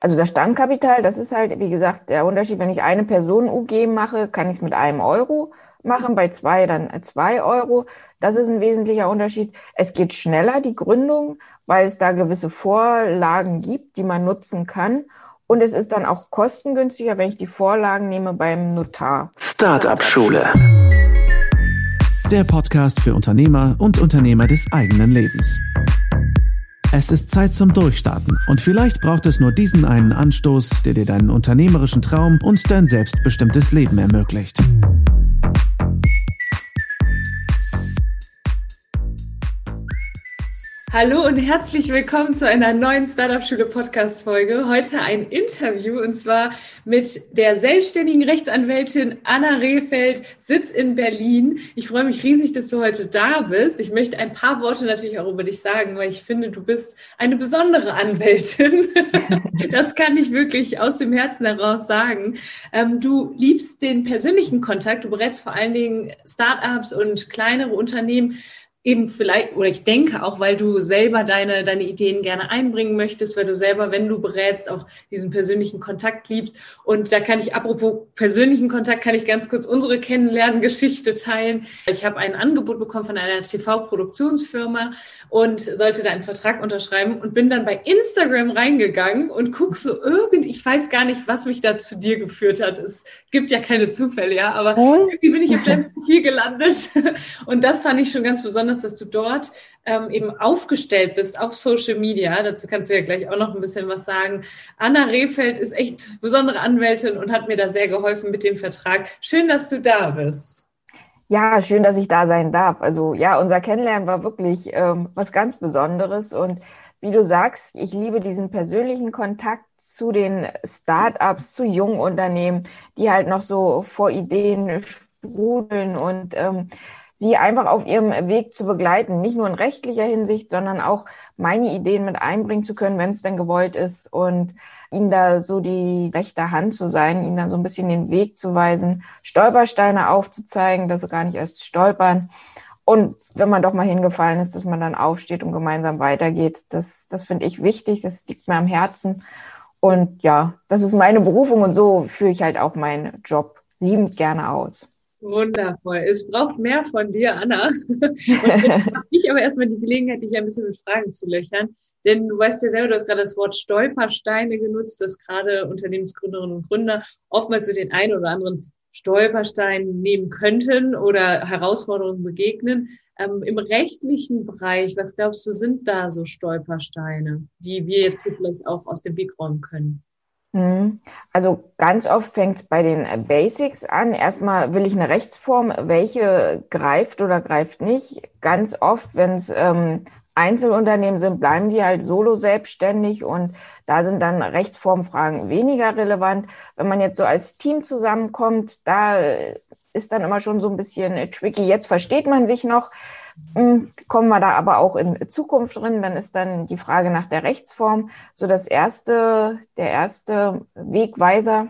Also das Stammkapital, das ist halt, wie gesagt, der Unterschied. Wenn ich eine Person UG mache, kann ich es mit einem Euro machen, bei zwei dann zwei Euro. Das ist ein wesentlicher Unterschied. Es geht schneller, die Gründung, weil es da gewisse Vorlagen gibt, die man nutzen kann. Und es ist dann auch kostengünstiger, wenn ich die Vorlagen nehme beim Notar. Startup Schule. Der Podcast für Unternehmer und Unternehmer des eigenen Lebens. Es ist Zeit zum Durchstarten und vielleicht braucht es nur diesen einen Anstoß, der dir deinen unternehmerischen Traum und dein selbstbestimmtes Leben ermöglicht. Hallo und herzlich willkommen zu einer neuen Startup Schule Podcast Folge. Heute ein Interview und zwar mit der selbstständigen Rechtsanwältin Anna Rehfeld, Sitz in Berlin. Ich freue mich riesig, dass du heute da bist. Ich möchte ein paar Worte natürlich auch über dich sagen, weil ich finde, du bist eine besondere Anwältin. das kann ich wirklich aus dem Herzen heraus sagen. Ähm, du liebst den persönlichen Kontakt. Du berätst vor allen Dingen Startups und kleinere Unternehmen eben vielleicht, oder ich denke auch, weil du selber deine, deine Ideen gerne einbringen möchtest, weil du selber, wenn du berätst, auch diesen persönlichen Kontakt liebst. Und da kann ich, apropos persönlichen Kontakt, kann ich ganz kurz unsere Kennenlerngeschichte teilen. Ich habe ein Angebot bekommen von einer TV-Produktionsfirma und sollte da einen Vertrag unterschreiben und bin dann bei Instagram reingegangen und guck so irgend, ich weiß gar nicht, was mich da zu dir geführt hat. Es gibt ja keine Zufälle, ja, aber irgendwie bin ich auf deinem Profil gelandet und das fand ich schon ganz besonders besonders, dass du dort ähm, eben aufgestellt bist auf Social Media. Dazu kannst du ja gleich auch noch ein bisschen was sagen. Anna Rehfeld ist echt besondere Anwältin und hat mir da sehr geholfen mit dem Vertrag. Schön, dass du da bist. Ja, schön, dass ich da sein darf. Also ja, unser Kennenlernen war wirklich ähm, was ganz Besonderes und wie du sagst, ich liebe diesen persönlichen Kontakt zu den Start-ups, zu jungen Unternehmen, die halt noch so vor Ideen sprudeln und ähm, sie einfach auf ihrem Weg zu begleiten, nicht nur in rechtlicher Hinsicht, sondern auch meine Ideen mit einbringen zu können, wenn es denn gewollt ist und ihnen da so die rechte Hand zu sein, ihnen dann so ein bisschen den Weg zu weisen, Stolpersteine aufzuzeigen, dass sie gar nicht erst stolpern. Und wenn man doch mal hingefallen ist, dass man dann aufsteht und gemeinsam weitergeht. Das, das finde ich wichtig, das liegt mir am Herzen. Und ja, das ist meine Berufung und so führe ich halt auch meinen Job liebend gerne aus. Wundervoll. Es braucht mehr von dir, Anna. Und ich aber erstmal die Gelegenheit, dich ein bisschen mit Fragen zu löchern. Denn du weißt ja selber, du hast gerade das Wort Stolpersteine genutzt, dass gerade Unternehmensgründerinnen und Gründer oftmals so den einen oder anderen Stolperstein nehmen könnten oder Herausforderungen begegnen. Ähm, Im rechtlichen Bereich, was glaubst du, sind da so Stolpersteine, die wir jetzt hier vielleicht auch aus dem Weg räumen können? Mhm. Also ganz oft fängt es bei den Basics an. Erstmal will ich eine Rechtsform, welche greift oder greift nicht. Ganz oft, wenn es ähm, Einzelunternehmen sind, bleiben die halt solo selbstständig und da sind dann Rechtsformfragen weniger relevant. Wenn man jetzt so als Team zusammenkommt, da ist dann immer schon so ein bisschen tricky. Jetzt versteht man sich noch. Hm, kommen wir da aber auch in Zukunft drin, dann ist dann die Frage nach der Rechtsform so das erste, der erste Wegweiser,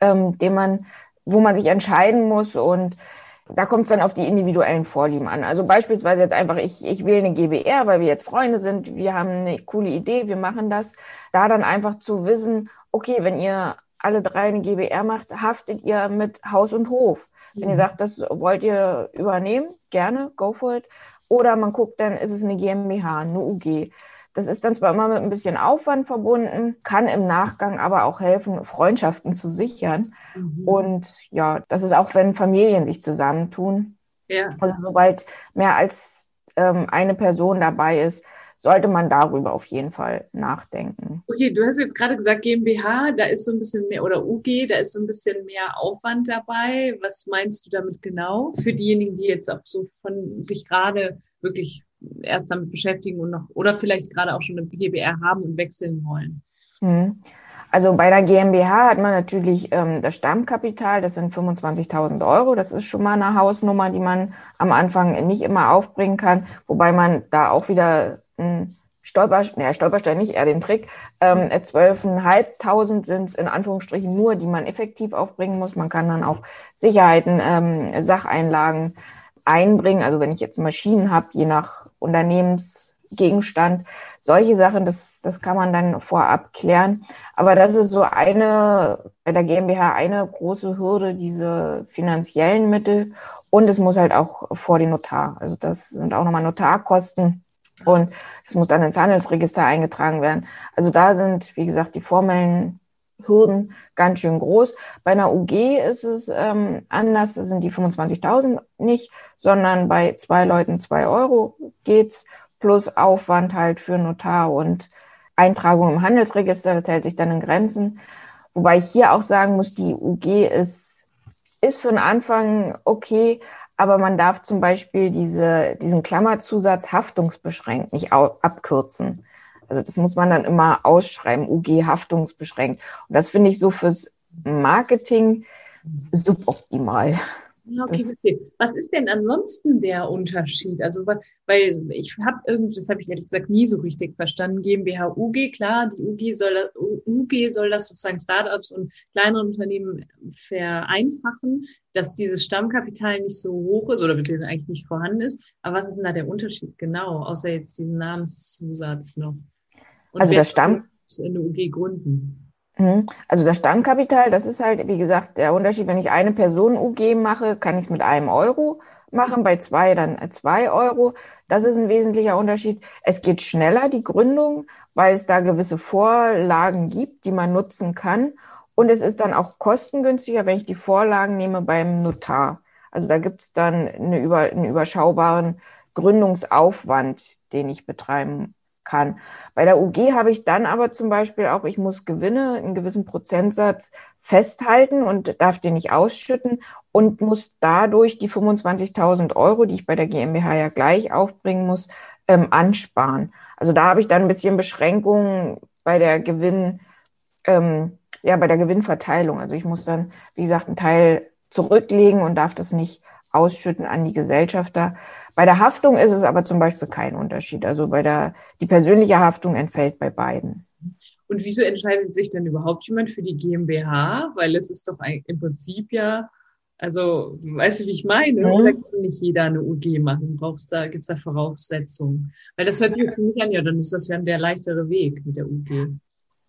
ähm, den man, wo man sich entscheiden muss und da kommt es dann auf die individuellen Vorlieben an. Also beispielsweise jetzt einfach, ich, ich wähle eine GBR, weil wir jetzt Freunde sind, wir haben eine coole Idee, wir machen das. Da dann einfach zu wissen, okay, wenn ihr alle drei eine GBR macht, haftet ihr mit Haus und Hof. Wenn ihr mhm. sagt, das wollt ihr übernehmen, gerne, go for it. Oder man guckt, dann ist es eine GmbH, eine UG. Das ist dann zwar immer mit ein bisschen Aufwand verbunden, kann im Nachgang aber auch helfen, Freundschaften zu sichern. Mhm. Und ja, das ist auch, wenn Familien sich zusammentun. Ja. Also sobald mehr als ähm, eine Person dabei ist, sollte man darüber auf jeden Fall nachdenken. Okay, du hast jetzt gerade gesagt GmbH, da ist so ein bisschen mehr, oder UG, da ist so ein bisschen mehr Aufwand dabei. Was meinst du damit genau? Für diejenigen, die jetzt auch so von sich gerade wirklich erst damit beschäftigen und noch, oder vielleicht gerade auch schon eine GbR haben und wechseln wollen. Hm. Also bei der GmbH hat man natürlich ähm, das Stammkapital, das sind 25.000 Euro. Das ist schon mal eine Hausnummer, die man am Anfang nicht immer aufbringen kann, wobei man da auch wieder Stolper, naja, Stolperstein nicht, eher den Trick. Ähm, 12.500 sind es in Anführungsstrichen nur, die man effektiv aufbringen muss. Man kann dann auch Sicherheiten, ähm, Sacheinlagen einbringen. Also wenn ich jetzt Maschinen habe, je nach Unternehmens Gegenstand. Solche Sachen, das, das kann man dann vorab klären. Aber das ist so eine, bei der GmbH eine große Hürde, diese finanziellen Mittel. Und es muss halt auch vor den Notar. Also das sind auch nochmal Notarkosten. Und es muss dann ins Handelsregister eingetragen werden. Also da sind, wie gesagt, die formellen Hürden ganz schön groß. Bei einer UG ist es ähm, anders, sind die 25.000 nicht, sondern bei zwei Leuten zwei Euro geht's plus Aufwand halt für Notar und Eintragung im Handelsregister, das hält sich dann in Grenzen. Wobei ich hier auch sagen muss, die UG ist, ist für den Anfang okay, aber man darf zum Beispiel diese, diesen Klammerzusatz haftungsbeschränkt nicht abkürzen. Also das muss man dann immer ausschreiben, UG haftungsbeschränkt. Und das finde ich so fürs Marketing suboptimal. Okay, okay. Was ist denn ansonsten der Unterschied? Also, weil ich habe irgendwie, das habe ich ehrlich gesagt nie so richtig verstanden. GmbH, UG, klar, die UG soll das, UG soll das sozusagen Startups und kleinere Unternehmen vereinfachen, dass dieses Stammkapital nicht so hoch ist oder beziehungsweise eigentlich nicht vorhanden ist. Aber was ist denn da der Unterschied genau, außer jetzt diesen Namenszusatz noch? Und also das Stamm eine UG gründen. Mhm. Also das Stammkapital, das ist halt, wie gesagt, der Unterschied. Wenn ich eine Person UG mache, kann ich es mit einem Euro machen, bei zwei dann zwei Euro. Das ist ein wesentlicher Unterschied. Es geht schneller, die Gründung, weil es da gewisse Vorlagen gibt, die man nutzen kann. Und es ist dann auch kostengünstiger, wenn ich die Vorlagen nehme beim Notar. Also da gibt es dann eine über, einen überschaubaren Gründungsaufwand, den ich betreiben kann. Bei der UG habe ich dann aber zum Beispiel auch, ich muss Gewinne, einen gewissen Prozentsatz festhalten und darf den nicht ausschütten und muss dadurch die 25.000 Euro, die ich bei der GmbH ja gleich aufbringen muss, ähm, ansparen. Also da habe ich dann ein bisschen Beschränkungen bei der Gewinn, ähm, ja, bei der Gewinnverteilung. Also ich muss dann, wie gesagt, einen Teil zurücklegen und darf das nicht ausschütten an die Gesellschafter. Bei der Haftung ist es aber zum Beispiel kein Unterschied. Also bei der, die persönliche Haftung entfällt bei beiden. Und wieso entscheidet sich denn überhaupt jemand für die GmbH? Weil es ist doch im Prinzip ja, also, weißt du, wie ich meine? Mhm. Oder kann nicht jeder eine UG machen? Brauchst da, gibt's da Voraussetzungen? Weil das hört sich jetzt für mich an, ja, dann ist das ja der leichtere Weg mit der UG.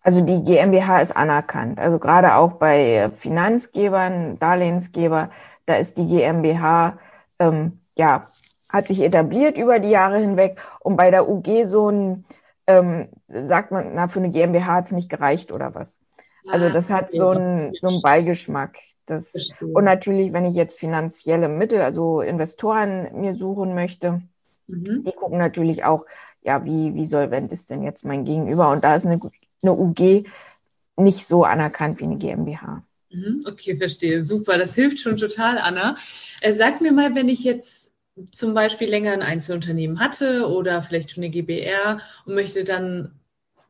Also die GmbH ist anerkannt. Also gerade auch bei Finanzgebern, Darlehensgeber, da ist die GmbH, ähm, ja, hat sich etabliert über die Jahre hinweg. Und bei der UG so ein, ähm, sagt man, na, für eine GmbH hat es nicht gereicht oder was. Also ah, das hat so einen so einen Beigeschmack. Das, und natürlich, wenn ich jetzt finanzielle Mittel, also Investoren mir suchen möchte, mhm. die gucken natürlich auch, ja, wie, wie solvent ist denn jetzt mein Gegenüber? Und da ist eine, eine UG nicht so anerkannt wie eine GmbH. Mhm, okay, verstehe. Super. Das hilft schon total, Anna. Äh, sag mir mal, wenn ich jetzt zum Beispiel länger ein Einzelunternehmen hatte oder vielleicht schon eine GBR und möchte dann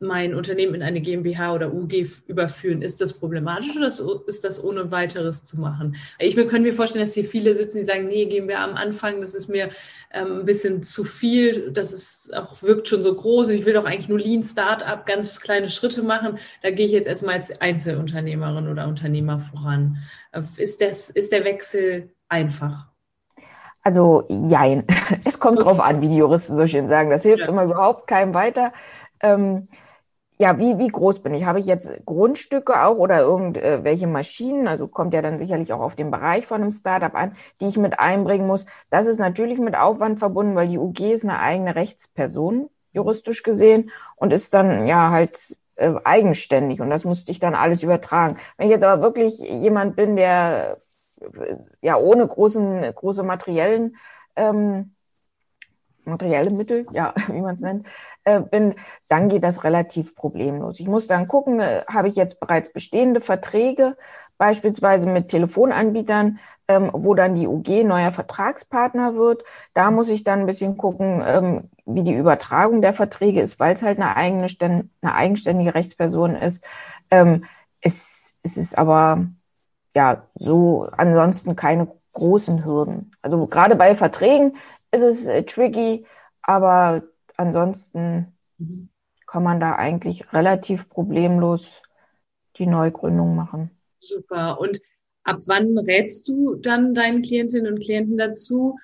mein Unternehmen in eine GmbH oder UG überführen. Ist das problematisch oder ist das ohne weiteres zu machen? Ich kann mir vorstellen, dass hier viele sitzen, die sagen, nee, GmbH am Anfang, das ist mir ähm, ein bisschen zu viel, das ist auch wirkt schon so groß und ich will doch eigentlich nur Lean Startup, ganz kleine Schritte machen. Da gehe ich jetzt erstmal als Einzelunternehmerin oder Unternehmer voran. Ist, das, ist der Wechsel einfach? Also jein. Es kommt drauf an, wie die Juristen so schön sagen. Das hilft ja. immer überhaupt keinem weiter. Ähm, ja, wie, wie groß bin ich? Habe ich jetzt Grundstücke auch oder irgendwelche Maschinen? Also kommt ja dann sicherlich auch auf den Bereich von einem Startup an, die ich mit einbringen muss. Das ist natürlich mit Aufwand verbunden, weil die UG ist eine eigene Rechtsperson, juristisch gesehen, und ist dann ja halt äh, eigenständig. Und das musste ich dann alles übertragen. Wenn ich jetzt aber wirklich jemand bin, der äh, ja ohne großen, große materiellen ähm, materielle Mittel, ja, wie man es nennt, äh, bin, dann geht das relativ problemlos. Ich muss dann gucken, äh, habe ich jetzt bereits bestehende Verträge, beispielsweise mit Telefonanbietern, ähm, wo dann die UG neuer Vertragspartner wird. Da muss ich dann ein bisschen gucken, ähm, wie die Übertragung der Verträge ist, weil es halt eine eigene, eine eigenständige Rechtsperson ist. Ähm, es, es ist aber ja so ansonsten keine großen Hürden. Also gerade bei Verträgen ist es äh, tricky, aber ansonsten kann man da eigentlich relativ problemlos die Neugründung machen. Super. Und ab wann rätst du dann deinen Klientinnen und Klienten dazu,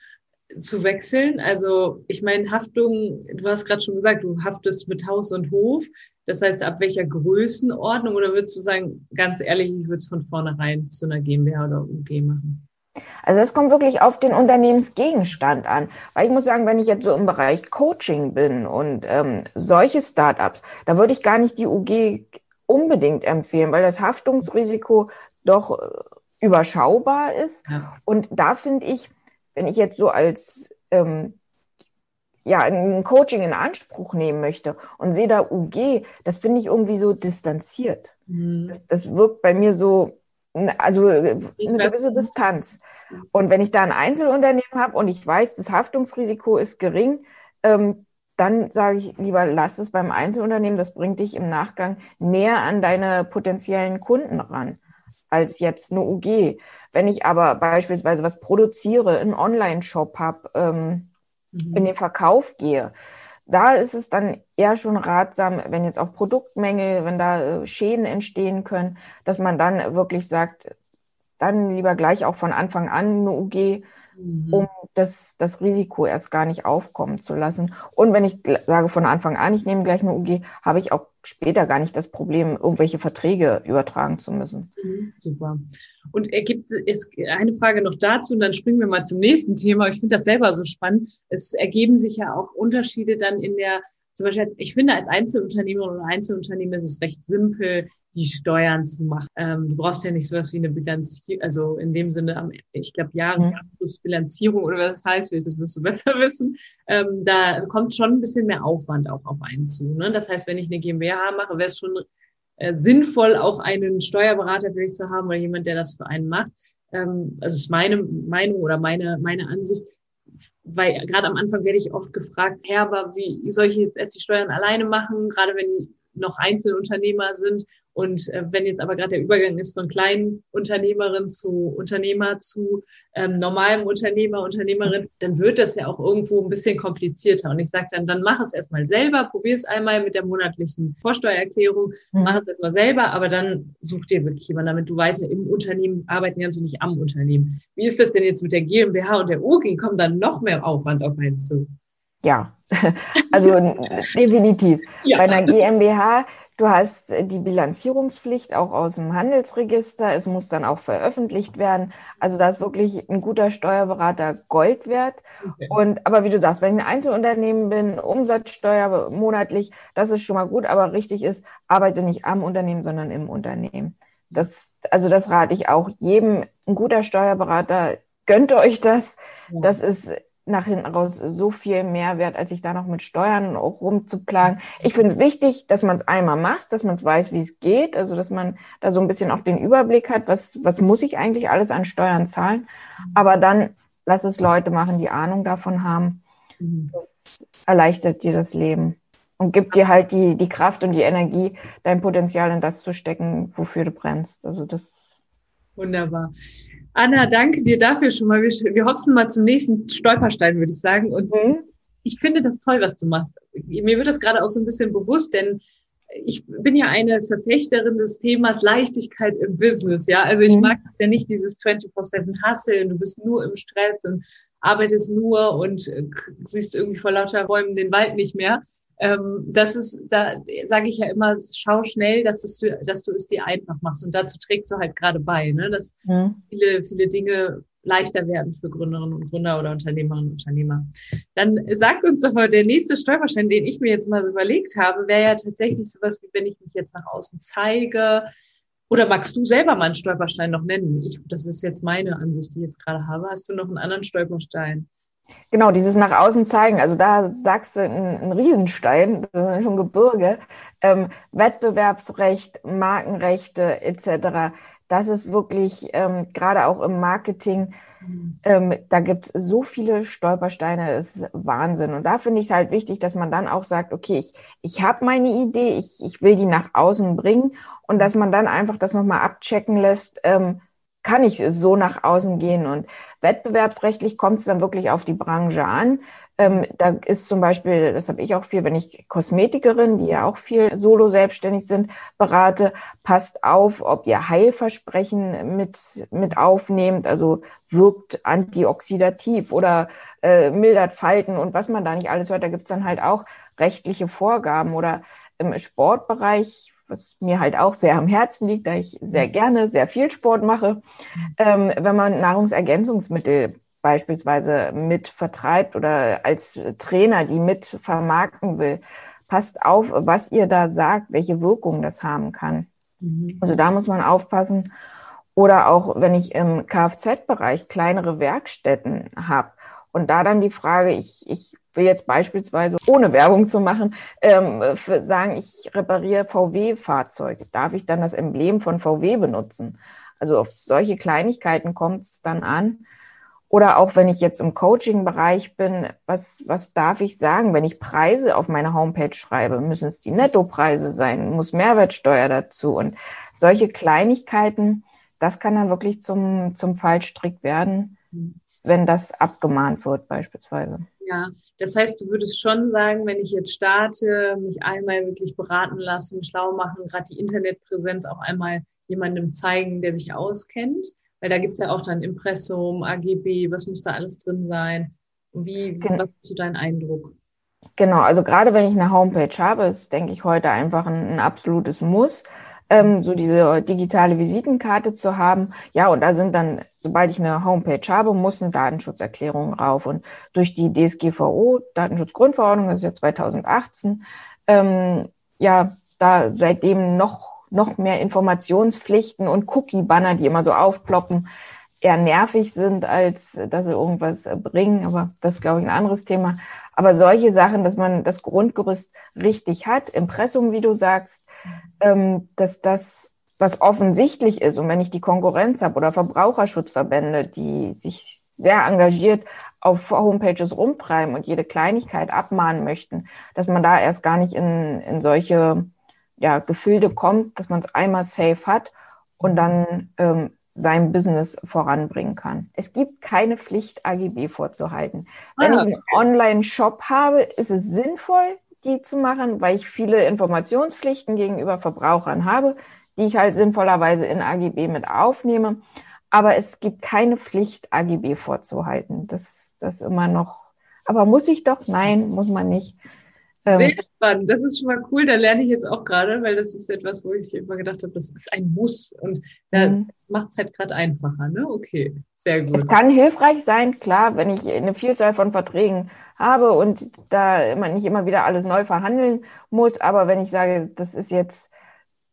zu wechseln? Also ich meine, Haftung, du hast gerade schon gesagt, du haftest mit Haus und Hof. Das heißt, ab welcher Größenordnung oder würdest du sagen, ganz ehrlich, ich würde es von vornherein zu einer GmbH oder UG machen? Also das kommt wirklich auf den Unternehmensgegenstand an. Weil ich muss sagen, wenn ich jetzt so im Bereich Coaching bin und ähm, solche Startups, da würde ich gar nicht die UG unbedingt empfehlen, weil das Haftungsrisiko doch äh, überschaubar ist. Ja. Und da finde ich, wenn ich jetzt so als ähm, ja, ein Coaching in Anspruch nehmen möchte und sehe da UG, das finde ich irgendwie so distanziert. Mhm. Das, das wirkt bei mir so, also eine gewisse Distanz. Und wenn ich da ein Einzelunternehmen habe und ich weiß, das Haftungsrisiko ist gering, ähm, dann sage ich lieber, lass es beim Einzelunternehmen, das bringt dich im Nachgang näher an deine potenziellen Kunden ran, als jetzt eine UG. Wenn ich aber beispielsweise was produziere, einen Online-Shop habe, ähm, mhm. in den Verkauf gehe, da ist es dann eher schon ratsam, wenn jetzt auch Produktmenge, wenn da äh, Schäden entstehen können, dass man dann wirklich sagt, dann lieber gleich auch von Anfang an eine UG, mhm. um das, das Risiko erst gar nicht aufkommen zu lassen. Und wenn ich sage von Anfang an, ich nehme gleich eine UG, habe ich auch später gar nicht das Problem, irgendwelche Verträge übertragen zu müssen. Mhm, super. Und ergibt es eine Frage noch dazu und dann springen wir mal zum nächsten Thema. Ich finde das selber so spannend. Es ergeben sich ja auch Unterschiede dann in der zum Beispiel, ich finde, als Einzelunternehmer oder Einzelunternehmen ist es recht simpel, die Steuern zu machen. Ähm, du brauchst ja nicht sowas wie eine Bilanzierung, also in dem Sinne, ich glaube, Jahresabschlussbilanzierung oder was das heißt, das wirst du besser wissen. Ähm, da kommt schon ein bisschen mehr Aufwand auch auf einen zu. Ne? Das heißt, wenn ich eine GmbH mache, wäre es schon äh, sinnvoll, auch einen Steuerberater vielleicht zu haben oder jemand, der das für einen macht. Ähm, also ist meine Meinung oder meine, meine Ansicht weil gerade am Anfang werde ich oft gefragt, Herr, aber wie soll ich jetzt erst die Steuern alleine machen, gerade wenn noch Einzelunternehmer sind und äh, wenn jetzt aber gerade der Übergang ist von kleinen Unternehmerin zu Unternehmer zu ähm, normalem Unternehmer, Unternehmerin, dann wird das ja auch irgendwo ein bisschen komplizierter. Und ich sage dann, dann mach es erstmal selber, probier es einmal mit der monatlichen Vorsteuererklärung, mhm. mach es erstmal selber, aber dann such dir wirklich jemanden, damit du weiter im Unternehmen arbeiten kannst und nicht am Unternehmen. Wie ist das denn jetzt mit der GmbH und der OG? Kommt dann noch mehr Aufwand auf einen zu? Ja, also definitiv. Ja. Bei einer GmbH Du hast äh, die Bilanzierungspflicht auch aus dem Handelsregister. Es muss dann auch veröffentlicht werden. Also da ist wirklich ein guter Steuerberater Gold wert. Okay. Und, aber wie du sagst, wenn ich ein Einzelunternehmen bin, Umsatzsteuer monatlich, das ist schon mal gut. Aber richtig ist, arbeite nicht am Unternehmen, sondern im Unternehmen. Das, also das rate ich auch jedem. Ein guter Steuerberater gönnt euch das. Das ist nach hinten raus so viel mehr wert, als sich da noch mit Steuern rumzuplagen. Ich finde es wichtig, dass man es einmal macht, dass man es weiß, wie es geht, also dass man da so ein bisschen auch den Überblick hat, was, was muss ich eigentlich alles an Steuern zahlen. Aber dann lass es Leute machen, die Ahnung davon haben. Das erleichtert dir das Leben und gibt dir halt die, die Kraft und die Energie, dein Potenzial in das zu stecken, wofür du brennst. Also das. Wunderbar. Anna, danke dir dafür schon mal. Wir, wir hopsen mal zum nächsten Stolperstein, würde ich sagen. Und mhm. ich finde das toll, was du machst. Mir wird das gerade auch so ein bisschen bewusst, denn ich bin ja eine Verfechterin des Themas Leichtigkeit im Business, ja. Also ich mhm. mag das ja nicht, dieses 24-7 Hustle du bist nur im Stress und arbeitest nur und siehst irgendwie vor lauter Räumen den Wald nicht mehr das ist, da sage ich ja immer, schau schnell, dass, es, dass du es dir einfach machst. Und dazu trägst du halt gerade bei, ne? dass mhm. viele, viele Dinge leichter werden für Gründerinnen und Gründer oder Unternehmerinnen und Unternehmer. Dann sag uns doch mal, der nächste Stolperstein, den ich mir jetzt mal überlegt habe, wäre ja tatsächlich sowas, wie wenn ich mich jetzt nach außen zeige. Oder magst du selber mal einen Stolperstein noch nennen? Ich, das ist jetzt meine Ansicht, die ich jetzt gerade habe. Hast du noch einen anderen Stolperstein? Genau, dieses nach außen zeigen. Also da sagst du ein, ein Riesenstein, das ist schon Gebirge. Ähm, Wettbewerbsrecht, Markenrechte etc. Das ist wirklich ähm, gerade auch im Marketing. Ähm, da gibt es so viele Stolpersteine, ist Wahnsinn. Und da finde ich es halt wichtig, dass man dann auch sagt, okay, ich, ich habe meine Idee, ich, ich will die nach außen bringen und dass man dann einfach das nochmal abchecken lässt, ähm, kann ich so nach außen gehen. Und wettbewerbsrechtlich kommt es dann wirklich auf die Branche an. Ähm, da ist zum Beispiel, das habe ich auch viel, wenn ich Kosmetikerin, die ja auch viel solo selbstständig sind, berate, passt auf, ob ihr Heilversprechen mit, mit aufnehmt, also wirkt antioxidativ oder äh, mildert Falten und was man da nicht alles hört. Da gibt's dann halt auch rechtliche Vorgaben oder im Sportbereich, was mir halt auch sehr am Herzen liegt, da ich sehr gerne sehr viel Sport mache, ähm, wenn man Nahrungsergänzungsmittel beispielsweise mit vertreibt oder als Trainer die mit vermarkten will, passt auf, was ihr da sagt, welche Wirkung das haben kann. Mhm. Also da muss man aufpassen. Oder auch, wenn ich im Kfz-Bereich kleinere Werkstätten habe und da dann die Frage, ich, ich will jetzt beispielsweise, ohne Werbung zu machen, ähm, sagen, ich repariere VW-Fahrzeuge. Darf ich dann das Emblem von VW benutzen? Also auf solche Kleinigkeiten kommt es dann an. Oder auch wenn ich jetzt im Coaching-Bereich bin, was, was darf ich sagen? Wenn ich Preise auf meine Homepage schreibe, müssen es die Nettopreise sein, muss Mehrwertsteuer dazu. Und solche Kleinigkeiten, das kann dann wirklich zum, zum Fallstrick werden, wenn das abgemahnt wird beispielsweise. Ja, das heißt, du würdest schon sagen, wenn ich jetzt starte, mich einmal wirklich beraten lassen, schlau machen, gerade die Internetpräsenz auch einmal jemandem zeigen, der sich auskennt weil da gibt's ja auch dann Impressum, AGB, was muss da alles drin sein? Wie, genau. was ist so dein Eindruck? Genau, also gerade wenn ich eine Homepage habe, ist, denke ich, heute einfach ein, ein absolutes Muss, ähm, so diese digitale Visitenkarte zu haben. Ja, und da sind dann, sobald ich eine Homepage habe, muss eine Datenschutzerklärung rauf. Und durch die DSGVO, Datenschutzgrundverordnung, das ist ja 2018, ähm, ja, da seitdem noch noch mehr Informationspflichten und Cookie-Banner, die immer so aufploppen, eher nervig sind, als dass sie irgendwas bringen. Aber das ist, glaube ich, ein anderes Thema. Aber solche Sachen, dass man das Grundgerüst richtig hat, Impressum, wie du sagst, ähm, dass das was offensichtlich ist und wenn ich die Konkurrenz habe oder Verbraucherschutzverbände, die sich sehr engagiert auf Homepages rumtreiben und jede Kleinigkeit abmahnen möchten, dass man da erst gar nicht in, in solche ja, Gefilde kommt, dass man es einmal safe hat und dann ähm, sein Business voranbringen kann. Es gibt keine Pflicht, AGB vorzuhalten. Wenn ah. ich einen Online-Shop habe, ist es sinnvoll, die zu machen, weil ich viele Informationspflichten gegenüber Verbrauchern habe, die ich halt sinnvollerweise in AGB mit aufnehme. Aber es gibt keine Pflicht, AGB vorzuhalten. Das, das immer noch. Aber muss ich doch? Nein, muss man nicht. Ähm, Sehr spannend. Das ist schon mal cool. Da lerne ich jetzt auch gerade, weil das ist etwas, wo ich immer gedacht habe, das ist ein Muss. Und das macht es halt gerade einfacher. Ne? Okay, sehr gut. Es kann hilfreich sein, klar, wenn ich eine Vielzahl von Verträgen habe und da man nicht immer wieder alles neu verhandeln muss. Aber wenn ich sage, das ist jetzt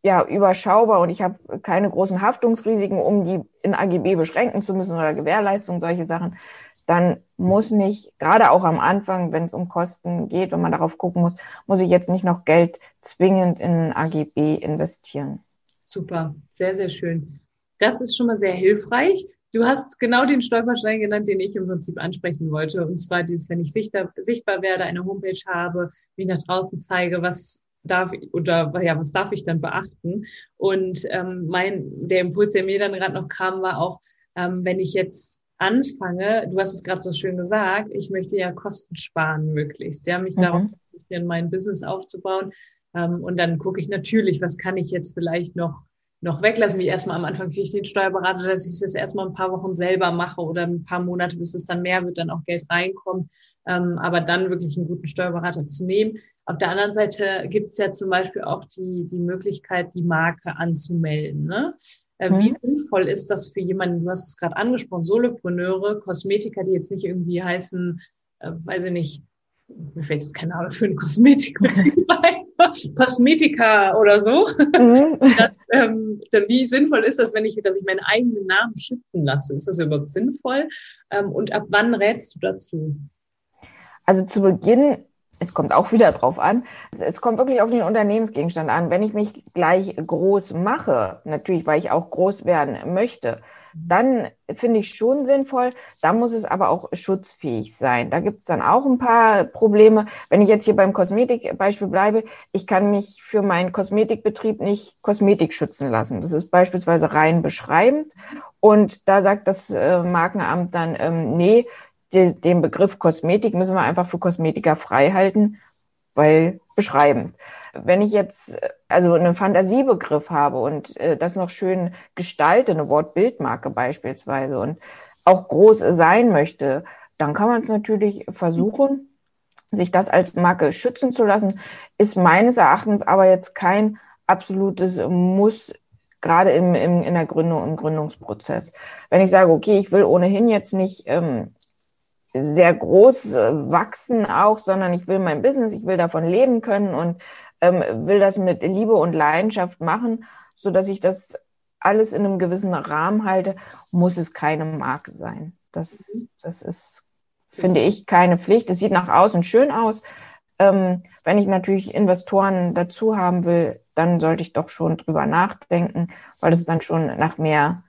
ja überschaubar und ich habe keine großen Haftungsrisiken, um die in AGB beschränken zu müssen oder Gewährleistung, solche Sachen, dann muss nicht, gerade auch am Anfang, wenn es um Kosten geht, wenn man darauf gucken muss, muss ich jetzt nicht noch Geld zwingend in AGB investieren. Super, sehr, sehr schön. Das ist schon mal sehr hilfreich. Du hast genau den Stolperstein genannt, den ich im Prinzip ansprechen wollte. Und zwar dieses, wenn ich sichtbar, sichtbar werde, eine Homepage habe, mich nach draußen zeige, was darf oder ja, was darf ich dann beachten? Und ähm, mein der Impuls, der mir dann gerade noch kam, war auch, ähm, wenn ich jetzt anfange, du hast es gerade so schön gesagt, ich möchte ja Kosten sparen möglichst, ja, mich mhm. darauf konzentrieren, mein Business aufzubauen. Ähm, und dann gucke ich natürlich, was kann ich jetzt vielleicht noch noch weglassen, wie erstmal am Anfang kriege ich den Steuerberater, dass ich das erstmal ein paar Wochen selber mache oder ein paar Monate, bis es dann mehr wird, dann auch Geld reinkommt. Ähm, aber dann wirklich einen guten Steuerberater zu nehmen. Auf der anderen Seite gibt es ja zum Beispiel auch die, die Möglichkeit, die Marke anzumelden. Ne? Äh, wie mhm. sinnvoll ist das für jemanden, du hast es gerade angesprochen, Solopreneure, Kosmetiker, die jetzt nicht irgendwie heißen, äh, weiß ich nicht, mir fällt jetzt kein Name für einen Kosmetikbetrieb ein, Kosmetika oder so. Mhm. Das, ähm, wie sinnvoll ist das, wenn ich, dass ich meinen eigenen Namen schützen lasse? Ist das überhaupt sinnvoll? Ähm, und ab wann rätst du dazu? Also zu Beginn es kommt auch wieder drauf an. Es kommt wirklich auf den Unternehmensgegenstand an. Wenn ich mich gleich groß mache, natürlich, weil ich auch groß werden möchte, dann finde ich schon sinnvoll. Da muss es aber auch schutzfähig sein. Da gibt es dann auch ein paar Probleme. Wenn ich jetzt hier beim Kosmetikbeispiel bleibe, ich kann mich für meinen Kosmetikbetrieb nicht Kosmetik schützen lassen. Das ist beispielsweise rein beschreibend. Und da sagt das äh, Markenamt dann, ähm, nee, de, den Begriff Kosmetik müssen wir einfach für Kosmetiker frei halten, weil beschreiben. Wenn ich jetzt also einen Fantasiebegriff habe und äh, das noch schön gestalte, eine Wortbildmarke beispielsweise und auch groß sein möchte, dann kann man es natürlich versuchen, sich das als Marke schützen zu lassen, ist meines Erachtens aber jetzt kein absolutes Muss, gerade im, im, in der Gründung, im Gründungsprozess. Wenn ich sage, okay, ich will ohnehin jetzt nicht ähm, sehr groß äh, wachsen auch, sondern ich will mein Business, ich will davon leben können und ähm, will das mit Liebe und Leidenschaft machen, so dass ich das alles in einem gewissen Rahmen halte, muss es keine Marke sein. Das, das ist, finde ich, keine Pflicht. Es sieht nach außen schön aus. Ähm, wenn ich natürlich Investoren dazu haben will, dann sollte ich doch schon drüber nachdenken, weil es dann schon nach mehr,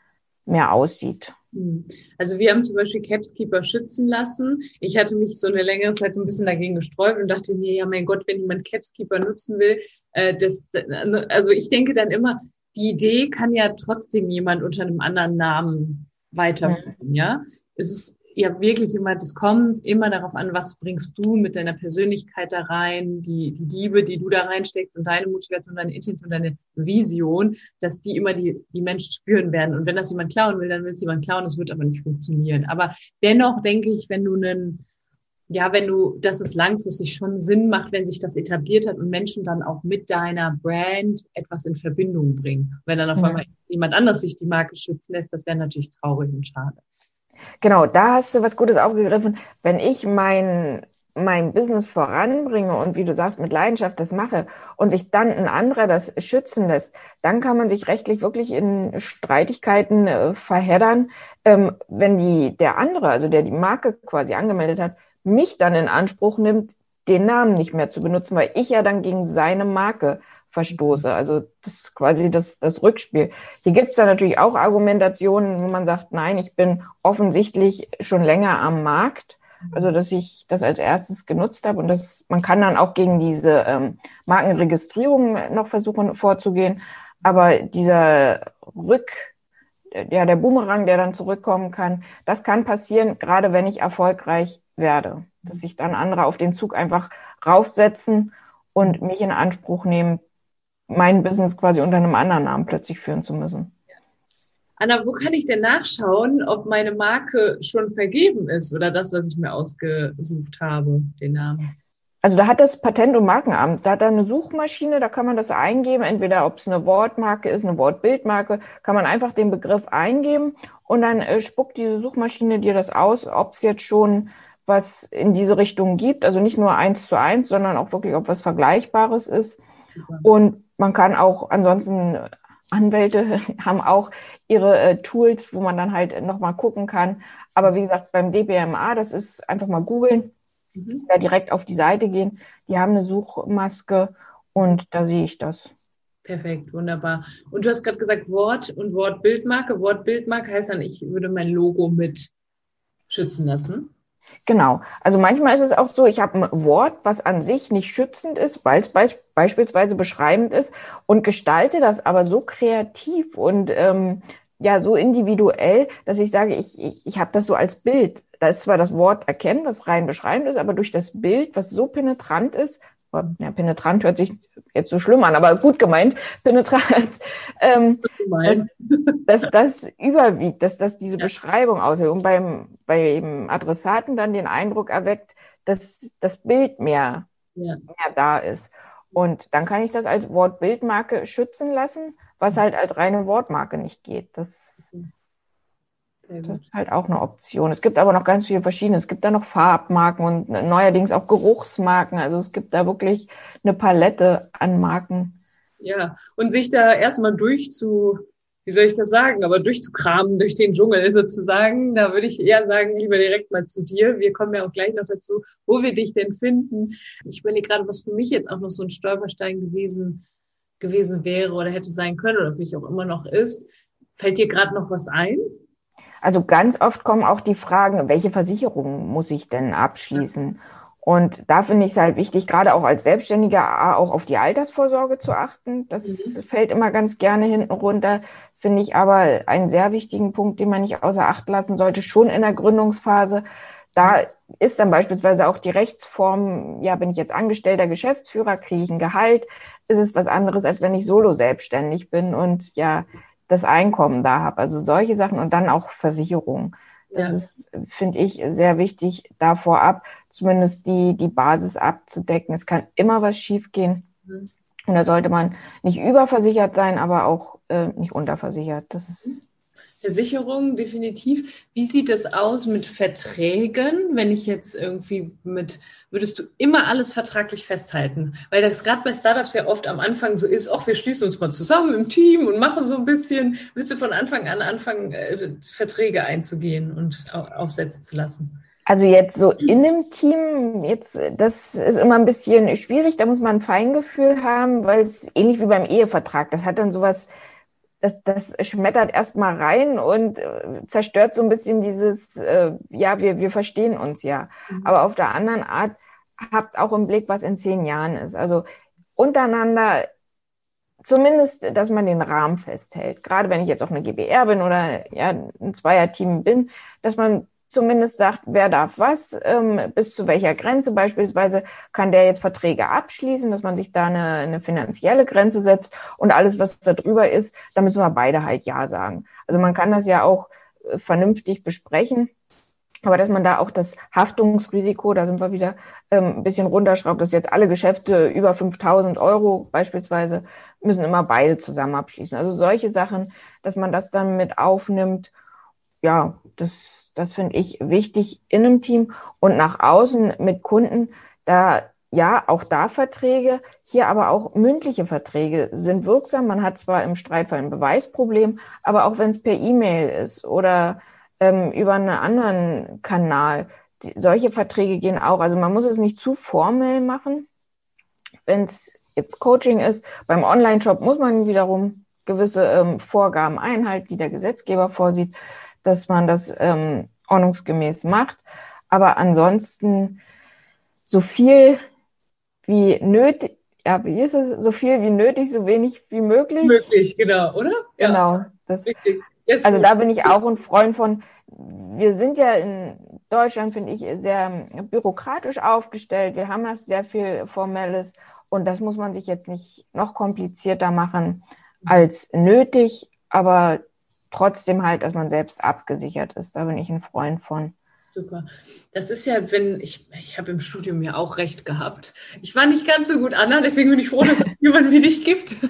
mehr aussieht. Hm. Also wir haben zum Beispiel Capskeeper schützen lassen. Ich hatte mich so eine längere Zeit so ein bisschen dagegen gesträubt und dachte mir, ja mein Gott, wenn jemand Capskeeper nutzen will, äh, das, also ich denke dann immer, die Idee kann ja trotzdem jemand unter einem anderen Namen weiterführen, ja. ja? Es ist ja wirklich immer, das kommt immer darauf an, was bringst du mit deiner Persönlichkeit da rein, die, die Liebe, die du da reinsteckst und deine Motivation, deine Intention, deine Vision, dass die immer die, die Menschen spüren werden. Und wenn das jemand klauen will, dann will es jemand klauen, das wird aber nicht funktionieren. Aber dennoch denke ich, wenn du einen, ja, wenn du, dass es langfristig schon Sinn macht, wenn sich das etabliert hat und Menschen dann auch mit deiner Brand etwas in Verbindung bringen. Wenn dann auf einmal ja. jemand anders sich die Marke schützen lässt, das wäre natürlich traurig und schade. Genau, da hast du was Gutes aufgegriffen. Wenn ich mein, mein Business voranbringe und wie du sagst, mit Leidenschaft das mache und sich dann ein anderer das schützen lässt, dann kann man sich rechtlich wirklich in Streitigkeiten äh, verheddern, ähm, wenn die, der andere, also der die Marke quasi angemeldet hat, mich dann in Anspruch nimmt, den Namen nicht mehr zu benutzen, weil ich ja dann gegen seine Marke verstoße. Also das ist quasi das, das Rückspiel. Hier gibt es da natürlich auch Argumentationen, wo man sagt, nein, ich bin offensichtlich schon länger am Markt. Also dass ich das als erstes genutzt habe und das, man kann dann auch gegen diese ähm, Markenregistrierung noch versuchen vorzugehen. Aber dieser Rück, ja, der Boomerang, der dann zurückkommen kann, das kann passieren, gerade wenn ich erfolgreich werde. Dass sich dann andere auf den Zug einfach raufsetzen und mich in Anspruch nehmen, mein Business quasi unter einem anderen Namen plötzlich führen zu müssen. Anna, wo kann ich denn nachschauen, ob meine Marke schon vergeben ist oder das, was ich mir ausgesucht habe, den Namen? Also da hat das Patent- und Markenamt, da hat er eine Suchmaschine, da kann man das eingeben, entweder ob es eine Wortmarke ist, eine Wortbildmarke, kann man einfach den Begriff eingeben und dann äh, spuckt diese Suchmaschine dir das aus, ob es jetzt schon was in diese Richtung gibt, also nicht nur eins zu eins, sondern auch wirklich, ob was Vergleichbares ist. Und man kann auch ansonsten Anwälte haben auch ihre äh, Tools, wo man dann halt nochmal gucken kann. Aber wie gesagt, beim DBMA, das ist einfach mal googeln, mhm. da direkt auf die Seite gehen. Die haben eine Suchmaske und da sehe ich das. Perfekt, wunderbar. Und du hast gerade gesagt Wort und Wortbildmarke. Wortbildmarke heißt dann, ich würde mein Logo mit schützen lassen. Genau. Also manchmal ist es auch so, ich habe ein Wort, was an sich nicht schützend ist, weil es be beispielsweise beschreibend ist und gestalte das aber so kreativ und ähm, ja so individuell, dass ich sage, ich, ich, ich habe das so als Bild. Da ist zwar das Wort erkennen, was rein beschreibend ist, aber durch das Bild, was so penetrant ist, ja, penetrant hört sich jetzt so schlimm an, aber gut gemeint, penetrant, ähm, dass, dass das überwiegt, dass das diese ja. Beschreibung aushält und beim, bei dem Adressaten dann den Eindruck erweckt, dass das Bild mehr, ja. mehr da ist. Und dann kann ich das als Wortbildmarke schützen lassen, was halt als reine Wortmarke nicht geht. Das, das ist halt auch eine Option. Es gibt aber noch ganz viele verschiedene. Es gibt da noch Farbmarken und neuerdings auch Geruchsmarken. Also es gibt da wirklich eine Palette an Marken. Ja, und sich da erstmal durchzu, wie soll ich das sagen, aber durchzukramen durch den Dschungel sozusagen, da würde ich eher sagen, lieber direkt mal zu dir. Wir kommen ja auch gleich noch dazu, wo wir dich denn finden. Ich überlege gerade, was für mich jetzt auch noch so ein Stolperstein gewesen, gewesen wäre oder hätte sein können oder für mich auch immer noch ist. Fällt dir gerade noch was ein? Also ganz oft kommen auch die Fragen, welche Versicherung muss ich denn abschließen? Und da finde ich es halt wichtig, gerade auch als Selbstständiger, auch auf die Altersvorsorge zu achten. Das mhm. fällt immer ganz gerne hinten runter. Finde ich aber einen sehr wichtigen Punkt, den man nicht außer Acht lassen sollte, schon in der Gründungsphase, da ist dann beispielsweise auch die Rechtsform, ja, bin ich jetzt angestellter Geschäftsführer, kriege ich ein Gehalt, ist es was anderes, als wenn ich solo selbstständig bin und ja, das Einkommen da habe. Also solche Sachen und dann auch Versicherung. Das ja. ist, finde ich, sehr wichtig, da vorab zumindest die, die Basis abzudecken. Es kann immer was schiefgehen. Mhm. Und da sollte man nicht überversichert sein, aber auch äh, nicht unterversichert. Das ist mhm. Versicherung, definitiv. Wie sieht es aus mit Verträgen, wenn ich jetzt irgendwie mit, würdest du immer alles vertraglich festhalten? Weil das gerade bei Startups ja oft am Anfang so ist, ach, wir schließen uns mal zusammen im Team und machen so ein bisschen. Willst du von Anfang an anfangen, äh, Verträge einzugehen und aufsetzen zu lassen? Also jetzt so in einem Team, jetzt, das ist immer ein bisschen schwierig, da muss man ein Feingefühl haben, weil es ähnlich wie beim Ehevertrag, das hat dann sowas, das, das schmettert erstmal rein und äh, zerstört so ein bisschen dieses, äh, ja, wir, wir verstehen uns ja. Mhm. Aber auf der anderen Art habt auch im Blick, was in zehn Jahren ist. Also untereinander zumindest, dass man den Rahmen festhält. Gerade wenn ich jetzt auch eine GBR bin oder ja, ein Zweierteam bin, dass man zumindest sagt, wer darf was, ähm, bis zu welcher Grenze beispielsweise kann der jetzt Verträge abschließen, dass man sich da eine, eine finanzielle Grenze setzt und alles, was da drüber ist, da müssen wir beide halt Ja sagen. Also man kann das ja auch äh, vernünftig besprechen. Aber dass man da auch das Haftungsrisiko, da sind wir wieder ähm, ein bisschen runterschraubt, dass jetzt alle Geschäfte über 5000 Euro beispielsweise müssen immer beide zusammen abschließen. Also solche Sachen, dass man das dann mit aufnimmt, ja, das das finde ich wichtig in einem Team und nach außen mit Kunden, da ja, auch da Verträge, hier aber auch mündliche Verträge sind wirksam. Man hat zwar im Streitfall ein Beweisproblem, aber auch wenn es per E-Mail ist oder ähm, über einen anderen Kanal, die, solche Verträge gehen auch. Also man muss es nicht zu formell machen. Wenn es jetzt Coaching ist, beim Online-Shop muss man wiederum gewisse ähm, Vorgaben einhalten, die der Gesetzgeber vorsieht dass man das ähm, ordnungsgemäß macht. Aber ansonsten so viel wie nötig, ja, wie ist es? So viel wie nötig, so wenig wie möglich. Möglich, genau, oder? Ja. Genau. Das, das also da bin ich auch ein Freund von. Wir sind ja in Deutschland, finde ich, sehr bürokratisch aufgestellt. Wir haben das sehr viel Formelles und das muss man sich jetzt nicht noch komplizierter machen als nötig. Aber trotzdem halt, dass man selbst abgesichert ist. Da bin ich ein Freund von. Super. Das ist ja, wenn ich, ich habe im Studium ja auch recht gehabt. Ich war nicht ganz so gut, Anna, deswegen bin ich froh, dass es jemanden wie dich gibt.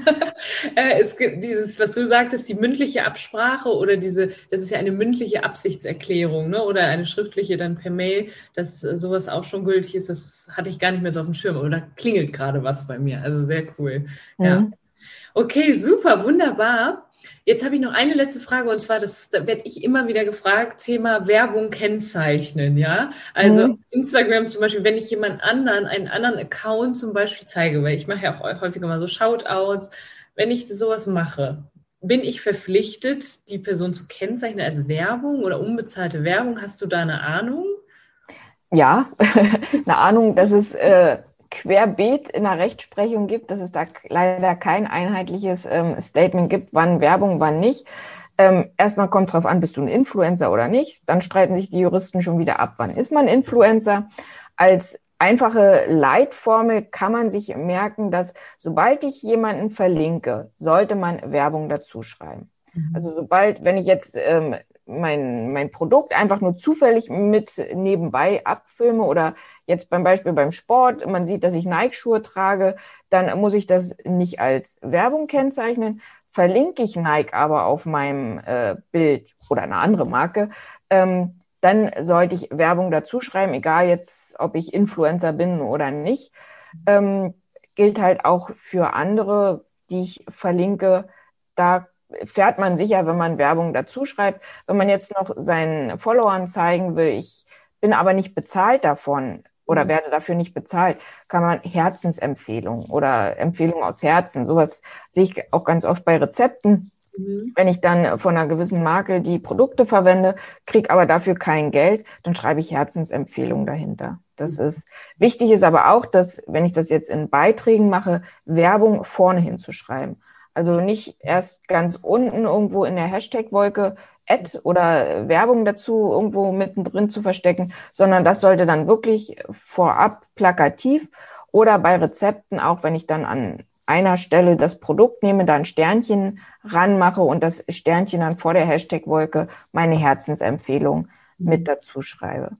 Äh, es gibt dieses, was du sagtest, die mündliche Absprache oder diese, das ist ja eine mündliche Absichtserklärung, ne? Oder eine schriftliche dann per Mail, dass sowas auch schon gültig ist. Das hatte ich gar nicht mehr so auf dem Schirm, aber da klingelt gerade was bei mir. Also sehr cool. Mhm. Ja. Okay, super, wunderbar. Jetzt habe ich noch eine letzte Frage und zwar, das da werde ich immer wieder gefragt, Thema Werbung kennzeichnen, ja. Also mhm. Instagram zum Beispiel, wenn ich jemand anderen, einen anderen Account zum Beispiel zeige, weil ich mache ja auch häufiger mal so Shoutouts, wenn ich sowas mache, bin ich verpflichtet, die Person zu kennzeichnen als Werbung oder unbezahlte Werbung? Hast du da eine Ahnung? Ja, eine Ahnung, dass es äh, querbeet in der Rechtsprechung gibt, dass es da leider kein einheitliches ähm, Statement gibt, wann Werbung, wann nicht. Ähm, erstmal kommt es darauf an, bist du ein Influencer oder nicht. Dann streiten sich die Juristen schon wieder ab, wann ist man Influencer. Als einfache Leitformel kann man sich merken, dass sobald ich jemanden verlinke, sollte man Werbung dazu schreiben. Mhm. Also sobald, wenn ich jetzt ähm, mein, mein Produkt einfach nur zufällig mit nebenbei abfilme oder jetzt beim Beispiel beim Sport, man sieht, dass ich Nike-Schuhe trage, dann muss ich das nicht als Werbung kennzeichnen. Verlinke ich Nike aber auf meinem äh, Bild oder eine andere Marke, ähm, dann sollte ich Werbung dazu schreiben, egal jetzt, ob ich Influencer bin oder nicht. Ähm, gilt halt auch für andere, die ich verlinke. Da fährt man sicher, wenn man Werbung dazu schreibt. Wenn man jetzt noch seinen Followern zeigen will, ich bin aber nicht bezahlt davon oder mhm. werde dafür nicht bezahlt, kann man Herzensempfehlungen oder Empfehlungen aus Herzen, sowas sehe ich auch ganz oft bei Rezepten. Mhm. Wenn ich dann von einer gewissen Marke die Produkte verwende, kriege aber dafür kein Geld, dann schreibe ich Herzensempfehlungen dahinter. Das mhm. ist wichtig ist aber auch, dass wenn ich das jetzt in Beiträgen mache, Werbung vorne hinzuschreiben. Also nicht erst ganz unten irgendwo in der Hashtag-Wolke Ad oder Werbung dazu irgendwo mittendrin zu verstecken, sondern das sollte dann wirklich vorab plakativ oder bei Rezepten, auch wenn ich dann an einer Stelle das Produkt nehme, da ein Sternchen ranmache und das Sternchen dann vor der Hashtag-Wolke meine Herzensempfehlung mit mhm. dazu schreibe.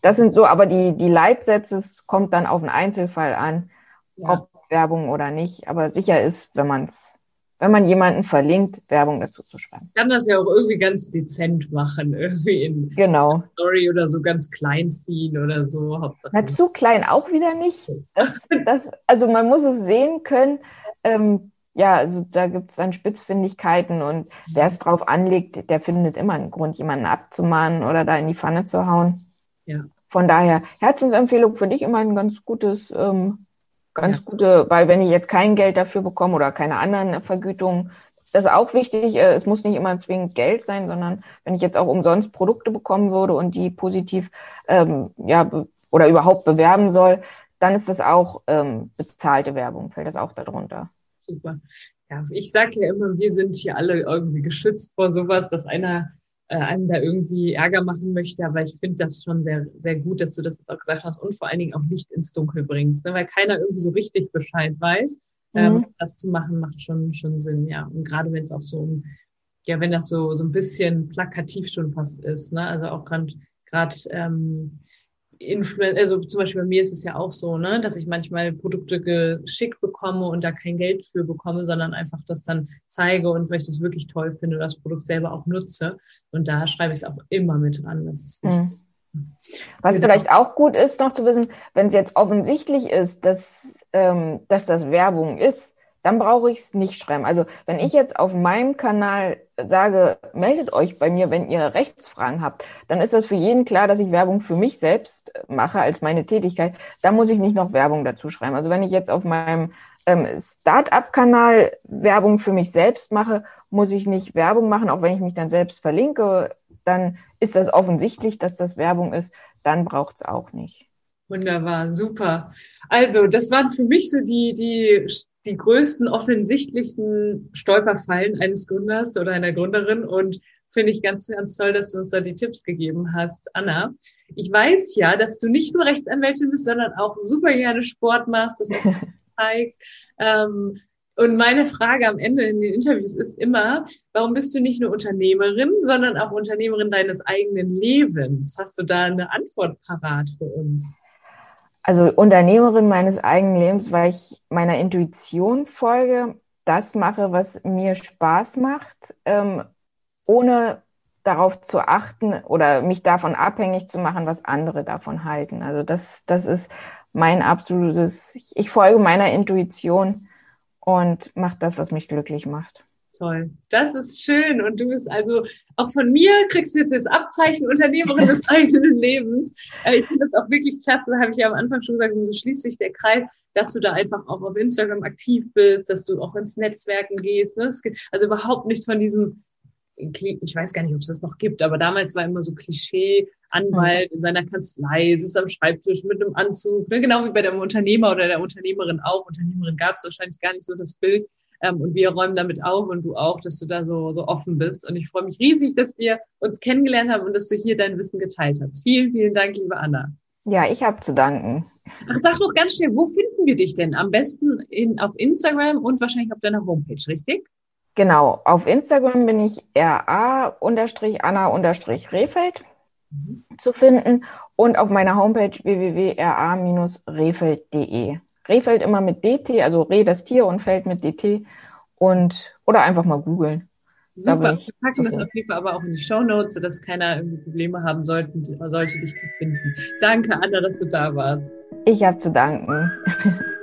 Das sind so, aber die, die Leitsätze, es kommt dann auf den Einzelfall an, ja. ob Werbung oder nicht. Aber sicher ist, wenn man es wenn man jemanden verlinkt, Werbung dazu zu schreiben. Kann das ja auch irgendwie ganz dezent machen, irgendwie in genau. Story oder so ganz klein ziehen oder so. Hauptsache. Na, zu klein auch wieder nicht. Das, das, also man muss es sehen können. Ähm, ja, also da gibt es dann Spitzfindigkeiten und wer es drauf anlegt, der findet immer einen Grund, jemanden abzumahnen oder da in die Pfanne zu hauen. Ja. Von daher, Herzensempfehlung für dich immer ein ganz gutes ähm, ganz ja. gute, weil wenn ich jetzt kein Geld dafür bekomme oder keine anderen Vergütungen, das ist auch wichtig. Äh, es muss nicht immer zwingend Geld sein, sondern wenn ich jetzt auch umsonst Produkte bekommen würde und die positiv ähm, ja oder überhaupt bewerben soll, dann ist das auch ähm, bezahlte Werbung. Fällt das auch darunter? Super. Ja, ich sage ja immer, wir sind hier alle irgendwie geschützt vor sowas, dass einer äh, einem da irgendwie Ärger machen möchte. Aber ich finde das schon sehr, sehr gut, dass du das jetzt auch gesagt hast und vor allen Dingen auch Licht ins Dunkel bringst, ne? weil keiner irgendwie so richtig Bescheid weiß. Ähm, mhm. Ähm, das zu machen macht schon, schon Sinn, ja. Und gerade wenn es auch so, ja, wenn das so, so ein bisschen plakativ schon fast ist, ne? Also auch gerade, gerade, ähm, Influencer, also zum Beispiel bei mir ist es ja auch so, ne, dass ich manchmal Produkte geschickt bekomme und da kein Geld für bekomme, sondern einfach das dann zeige und weil ich das wirklich toll finde, das Produkt selber auch nutze. Und da schreibe ich es auch immer mit dran. Das ist mhm. Was genau. vielleicht auch gut ist, noch zu wissen, wenn es jetzt offensichtlich ist, dass, ähm, dass das Werbung ist, dann brauche ich es nicht schreiben. Also wenn ich jetzt auf meinem Kanal sage, meldet euch bei mir, wenn ihr Rechtsfragen habt, dann ist das für jeden klar, dass ich Werbung für mich selbst mache als meine Tätigkeit. Da muss ich nicht noch Werbung dazu schreiben. Also wenn ich jetzt auf meinem ähm, Start-up-Kanal Werbung für mich selbst mache, muss ich nicht Werbung machen, auch wenn ich mich dann selbst verlinke, dann ist das offensichtlich, dass das Werbung ist, dann braucht es auch nicht. Wunderbar, super. Also, das waren für mich so die, die, die größten offensichtlichsten Stolperfallen eines Gründers oder einer Gründerin und finde ich ganz, ganz toll, dass du uns da die Tipps gegeben hast, Anna. Ich weiß ja, dass du nicht nur Rechtsanwältin bist, sondern auch super gerne Sport machst, das du zeigst. Ähm, und meine Frage am Ende in den Interviews ist immer, warum bist du nicht nur Unternehmerin, sondern auch Unternehmerin deines eigenen Lebens? Hast du da eine Antwort parat für uns? Also Unternehmerin meines eigenen Lebens, weil ich meiner Intuition folge, das mache, was mir Spaß macht, ähm, ohne darauf zu achten oder mich davon abhängig zu machen, was andere davon halten. Also das, das ist mein absolutes, ich folge meiner Intuition und mache das, was mich glücklich macht. Toll. Das ist schön. Und du bist also auch von mir kriegst du jetzt das Abzeichen Unternehmerin des eigenen Lebens. Äh, ich finde das auch wirklich klasse. Da habe ich ja am Anfang schon gesagt, so schließt sich der Kreis, dass du da einfach auch auf Instagram aktiv bist, dass du auch ins Netzwerken gehst. Ne? Also überhaupt nichts von diesem, ich weiß gar nicht, ob es das noch gibt, aber damals war immer so Klischee, Anwalt in seiner Kanzlei, sitzt am Schreibtisch mit einem Anzug, ne? genau wie bei dem Unternehmer oder der Unternehmerin auch. Unternehmerin gab es wahrscheinlich gar nicht so das Bild. Ähm, und wir räumen damit auf und du auch, dass du da so, so offen bist. Und ich freue mich riesig, dass wir uns kennengelernt haben und dass du hier dein Wissen geteilt hast. Vielen, vielen Dank, liebe Anna. Ja, ich habe zu danken. Ach, sag doch ganz schnell, wo finden wir dich denn? Am besten in, auf Instagram und wahrscheinlich auf deiner Homepage, richtig? Genau, auf Instagram bin ich ra-anna-refeld mhm. zu finden und auf meiner Homepage www.ra-refeld.de. Rehfeld immer mit DT, also Reh das Tier und Feld mit DT und oder einfach mal googeln. Super, wir packen das auf jeden Fall aber auch in die Show Notes, sodass keiner irgendwie Probleme haben sollte, sollte dich zu finden. Danke, Anna, dass du da warst. Ich habe zu danken.